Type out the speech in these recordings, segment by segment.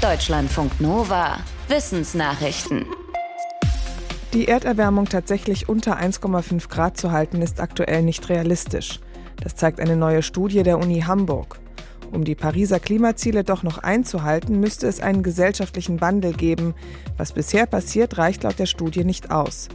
Deutschlandfunk Nova. Wissensnachrichten. Die Erderwärmung tatsächlich unter 1,5 Grad zu halten, ist aktuell nicht realistisch. Das zeigt eine neue Studie der Uni Hamburg. Um die Pariser Klimaziele doch noch einzuhalten, müsste es einen gesellschaftlichen Wandel geben. Was bisher passiert, reicht laut der Studie nicht aus.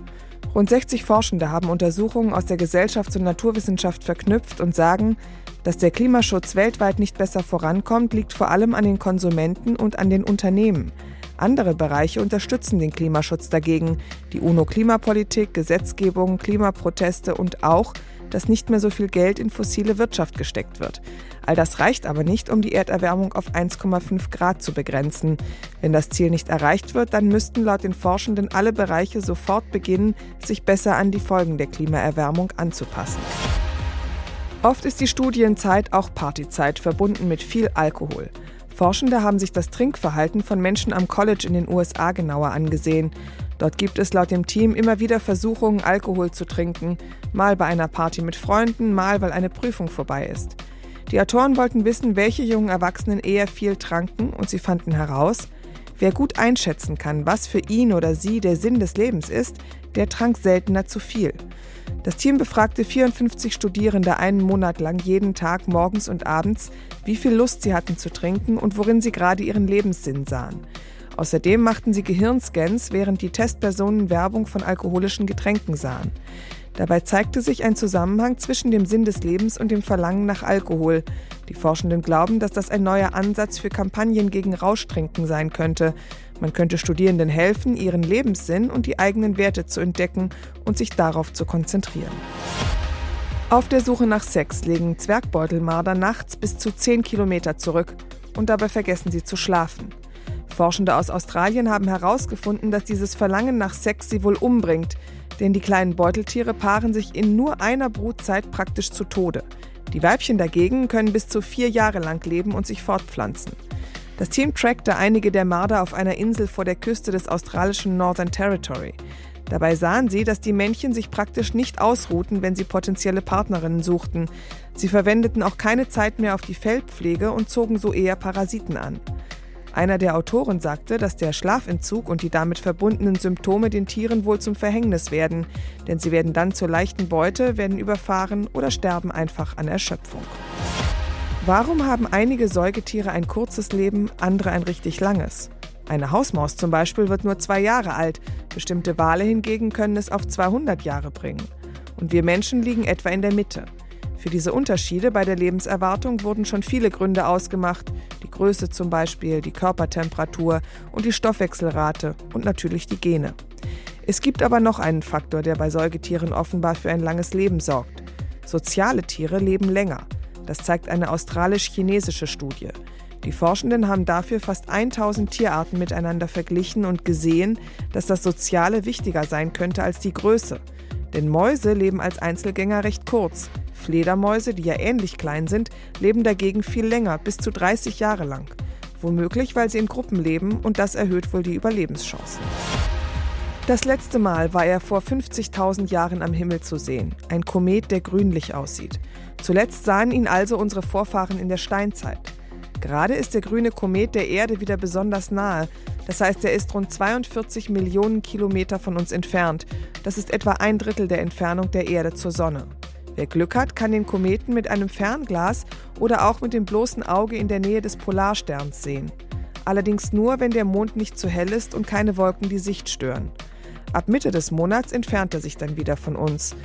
Rund 60 Forschende haben Untersuchungen aus der Gesellschafts- und Naturwissenschaft verknüpft und sagen, dass der Klimaschutz weltweit nicht besser vorankommt, liegt vor allem an den Konsumenten und an den Unternehmen. Andere Bereiche unterstützen den Klimaschutz dagegen. Die UNO-Klimapolitik, Gesetzgebung, Klimaproteste und auch, dass nicht mehr so viel Geld in fossile Wirtschaft gesteckt wird. All das reicht aber nicht, um die Erderwärmung auf 1,5 Grad zu begrenzen. Wenn das Ziel nicht erreicht wird, dann müssten laut den Forschenden alle Bereiche sofort beginnen, sich besser an die Folgen der Klimaerwärmung anzupassen. Oft ist die Studienzeit auch Partyzeit, verbunden mit viel Alkohol. Forschende haben sich das Trinkverhalten von Menschen am College in den USA genauer angesehen. Dort gibt es laut dem Team immer wieder Versuchungen, Alkohol zu trinken, mal bei einer Party mit Freunden, mal weil eine Prüfung vorbei ist. Die Autoren wollten wissen, welche jungen Erwachsenen eher viel tranken und sie fanden heraus, wer gut einschätzen kann, was für ihn oder sie der Sinn des Lebens ist, der trank seltener zu viel. Das Team befragte 54 Studierende einen Monat lang jeden Tag morgens und abends, wie viel Lust sie hatten zu trinken und worin sie gerade ihren Lebenssinn sahen. Außerdem machten sie Gehirnscans, während die Testpersonen Werbung von alkoholischen Getränken sahen. Dabei zeigte sich ein Zusammenhang zwischen dem Sinn des Lebens und dem Verlangen nach Alkohol. Die Forschenden glauben, dass das ein neuer Ansatz für Kampagnen gegen Rauschtrinken sein könnte. Man könnte Studierenden helfen, ihren Lebenssinn und die eigenen Werte zu entdecken und sich darauf zu konzentrieren. Auf der Suche nach Sex legen Zwergbeutelmarder nachts bis zu 10 Kilometer zurück und dabei vergessen sie zu schlafen. Forschende aus Australien haben herausgefunden, dass dieses Verlangen nach Sex sie wohl umbringt, denn die kleinen Beuteltiere paaren sich in nur einer Brutzeit praktisch zu Tode. Die Weibchen dagegen können bis zu vier Jahre lang leben und sich fortpflanzen. Das Team trackte einige der Marder auf einer Insel vor der Küste des australischen Northern Territory. Dabei sahen sie, dass die Männchen sich praktisch nicht ausruhten, wenn sie potenzielle Partnerinnen suchten. Sie verwendeten auch keine Zeit mehr auf die Feldpflege und zogen so eher Parasiten an. Einer der Autoren sagte, dass der Schlafentzug und die damit verbundenen Symptome den Tieren wohl zum Verhängnis werden, denn sie werden dann zur leichten Beute, werden überfahren oder sterben einfach an Erschöpfung. Warum haben einige Säugetiere ein kurzes Leben, andere ein richtig langes? Eine Hausmaus zum Beispiel wird nur zwei Jahre alt, bestimmte Wale hingegen können es auf 200 Jahre bringen. Und wir Menschen liegen etwa in der Mitte. Für diese Unterschiede bei der Lebenserwartung wurden schon viele Gründe ausgemacht, die Größe zum Beispiel, die Körpertemperatur und die Stoffwechselrate und natürlich die Gene. Es gibt aber noch einen Faktor, der bei Säugetieren offenbar für ein langes Leben sorgt. Soziale Tiere leben länger. Das zeigt eine australisch-chinesische Studie. Die Forschenden haben dafür fast 1000 Tierarten miteinander verglichen und gesehen, dass das Soziale wichtiger sein könnte als die Größe. Denn Mäuse leben als Einzelgänger recht kurz. Fledermäuse, die ja ähnlich klein sind, leben dagegen viel länger, bis zu 30 Jahre lang. Womöglich, weil sie in Gruppen leben und das erhöht wohl die Überlebenschancen. Das letzte Mal war er vor 50.000 Jahren am Himmel zu sehen. Ein Komet, der grünlich aussieht. Zuletzt sahen ihn also unsere Vorfahren in der Steinzeit. Gerade ist der grüne Komet der Erde wieder besonders nahe. Das heißt, er ist rund 42 Millionen Kilometer von uns entfernt. Das ist etwa ein Drittel der Entfernung der Erde zur Sonne. Wer Glück hat, kann den Kometen mit einem Fernglas oder auch mit dem bloßen Auge in der Nähe des Polarsterns sehen. Allerdings nur, wenn der Mond nicht zu hell ist und keine Wolken die Sicht stören. Ab Mitte des Monats entfernt er sich dann wieder von uns.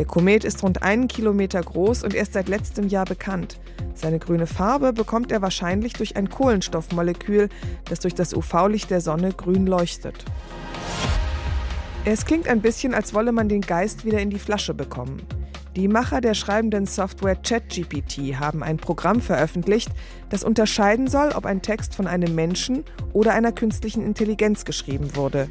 Der Komet ist rund einen Kilometer groß und erst seit letztem Jahr bekannt. Seine grüne Farbe bekommt er wahrscheinlich durch ein Kohlenstoffmolekül, das durch das UV-Licht der Sonne grün leuchtet. Es klingt ein bisschen, als wolle man den Geist wieder in die Flasche bekommen. Die Macher der schreibenden Software ChatGPT haben ein Programm veröffentlicht, das unterscheiden soll, ob ein Text von einem Menschen oder einer künstlichen Intelligenz geschrieben wurde.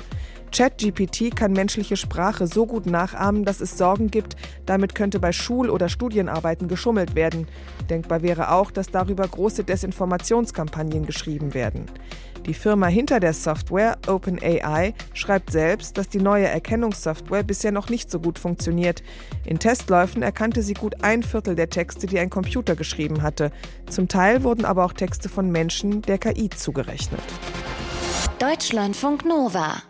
ChatGPT kann menschliche Sprache so gut nachahmen, dass es Sorgen gibt, damit könnte bei Schul- oder Studienarbeiten geschummelt werden. Denkbar wäre auch, dass darüber große Desinformationskampagnen geschrieben werden. Die Firma hinter der Software, OpenAI, schreibt selbst, dass die neue Erkennungssoftware bisher noch nicht so gut funktioniert. In Testläufen erkannte sie gut ein Viertel der Texte, die ein Computer geschrieben hatte. Zum Teil wurden aber auch Texte von Menschen der KI zugerechnet. Deutschlandfunk Nova